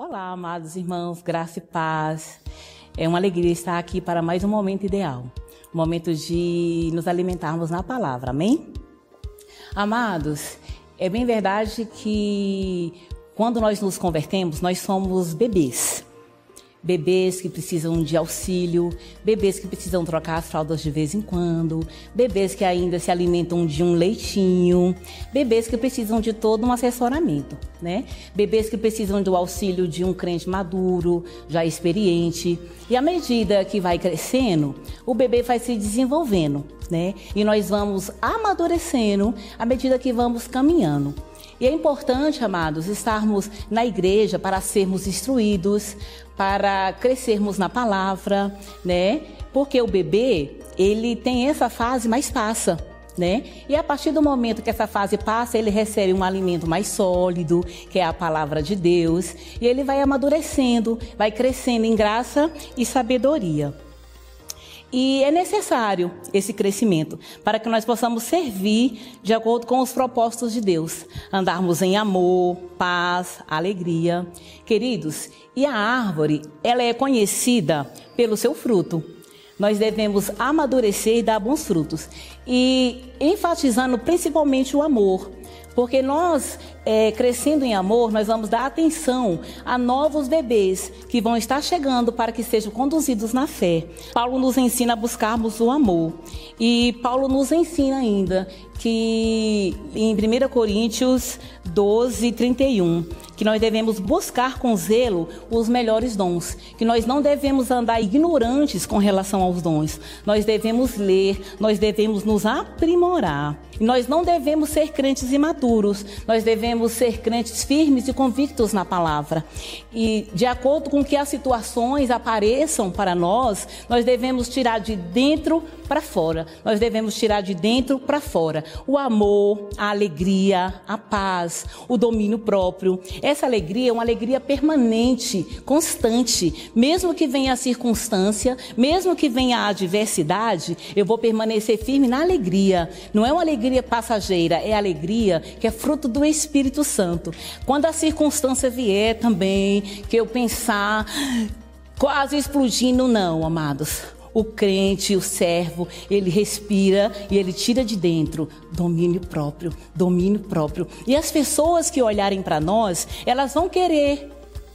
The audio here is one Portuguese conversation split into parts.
Olá, amados irmãos, graça e paz. É uma alegria estar aqui para mais um momento ideal, um momento de nos alimentarmos na palavra, amém? Amados, é bem verdade que quando nós nos convertemos, nós somos bebês bebês que precisam de auxílio, bebês que precisam trocar as fraldas de vez em quando, bebês que ainda se alimentam de um leitinho, bebês que precisam de todo um assessoramento, né? Bebês que precisam do auxílio de um crente maduro, já experiente. E à medida que vai crescendo, o bebê vai se desenvolvendo, né? E nós vamos amadurecendo à medida que vamos caminhando. E é importante, amados, estarmos na igreja para sermos instruídos, para crescermos na palavra, né? Porque o bebê, ele tem essa fase, mas passa. Né? E a partir do momento que essa fase passa, ele recebe um alimento mais sólido, que é a palavra de Deus, e ele vai amadurecendo, vai crescendo em graça e sabedoria. E é necessário esse crescimento para que nós possamos servir de acordo com os propósitos de Deus, andarmos em amor, paz, alegria. Queridos, e a árvore, ela é conhecida pelo seu fruto. Nós devemos amadurecer e dar bons frutos. E enfatizando principalmente o amor, porque nós, é, crescendo em amor, nós vamos dar atenção a novos bebês que vão estar chegando para que sejam conduzidos na fé. Paulo nos ensina a buscarmos o amor. E Paulo nos ensina ainda que em 1 Coríntios 12, 31, que nós devemos buscar com zelo os melhores dons, que nós não devemos andar ignorantes com relação aos dons, nós devemos ler, nós devemos nos aprimorar. Nós não devemos ser crentes imaturos, nós devemos ser crentes firmes e convictos na palavra. E de acordo com que as situações apareçam para nós, nós devemos tirar de dentro para fora. Nós devemos tirar de dentro para fora o amor, a alegria, a paz, o domínio próprio. Essa alegria é uma alegria permanente, constante. Mesmo que venha a circunstância, mesmo que venha a adversidade, eu vou permanecer firme na alegria. Não é uma alegria passageira, é alegria que é fruto do Espírito Santo. Quando a circunstância vier também, que eu pensar quase explodindo, não, amados o crente, o servo, ele respira e ele tira de dentro domínio próprio, domínio próprio. E as pessoas que olharem para nós, elas vão querer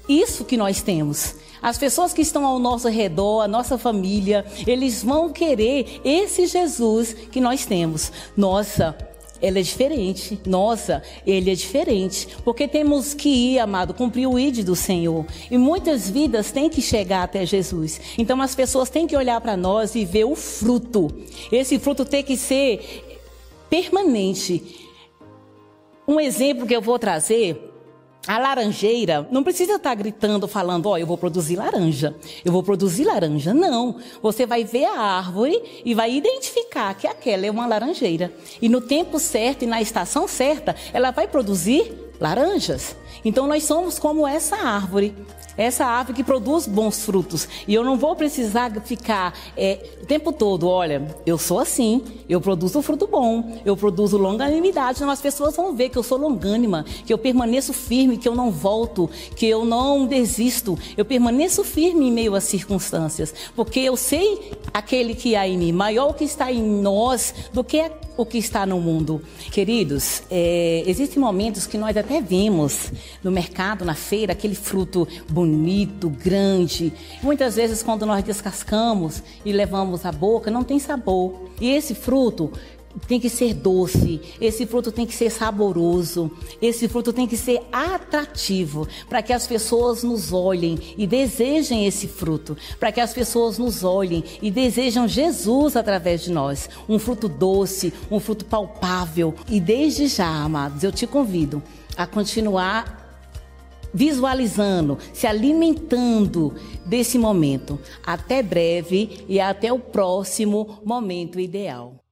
isso que nós temos. As pessoas que estão ao nosso redor, a nossa família, eles vão querer esse Jesus que nós temos. Nossa, ela é diferente. Nossa, ele é diferente. Porque temos que ir, amado, cumprir o ID do Senhor. E muitas vidas têm que chegar até Jesus. Então as pessoas têm que olhar para nós e ver o fruto. Esse fruto tem que ser permanente. Um exemplo que eu vou trazer a laranjeira não precisa estar gritando, falando, ó, oh, eu vou produzir laranja, eu vou produzir laranja. Não. Você vai ver a árvore e vai identificar que aquela é uma laranjeira. E no tempo certo e na estação certa, ela vai produzir laranjas. Então nós somos como essa árvore. Essa árvore que produz bons frutos. E eu não vou precisar ficar é, o tempo todo, olha, eu sou assim, eu produzo fruto bom, eu produzo longanimidade. Então as pessoas vão ver que eu sou longânima, que eu permaneço firme, que eu não volto, que eu não desisto. Eu permaneço firme em meio às circunstâncias. Porque eu sei aquele que há em mim, maior que está em nós do que o que está no mundo. Queridos, é, existem momentos que nós até vemos no mercado, na feira, aquele fruto bonito, grande. Muitas vezes, quando nós descascamos e levamos à boca, não tem sabor. E esse fruto tem que ser doce, esse fruto tem que ser saboroso, esse fruto tem que ser atrativo, para que as pessoas nos olhem e desejem esse fruto, para que as pessoas nos olhem e desejam Jesus através de nós. Um fruto doce, um fruto palpável. E desde já, amados, eu te convido a continuar visualizando, se alimentando desse momento. Até breve e até o próximo momento ideal.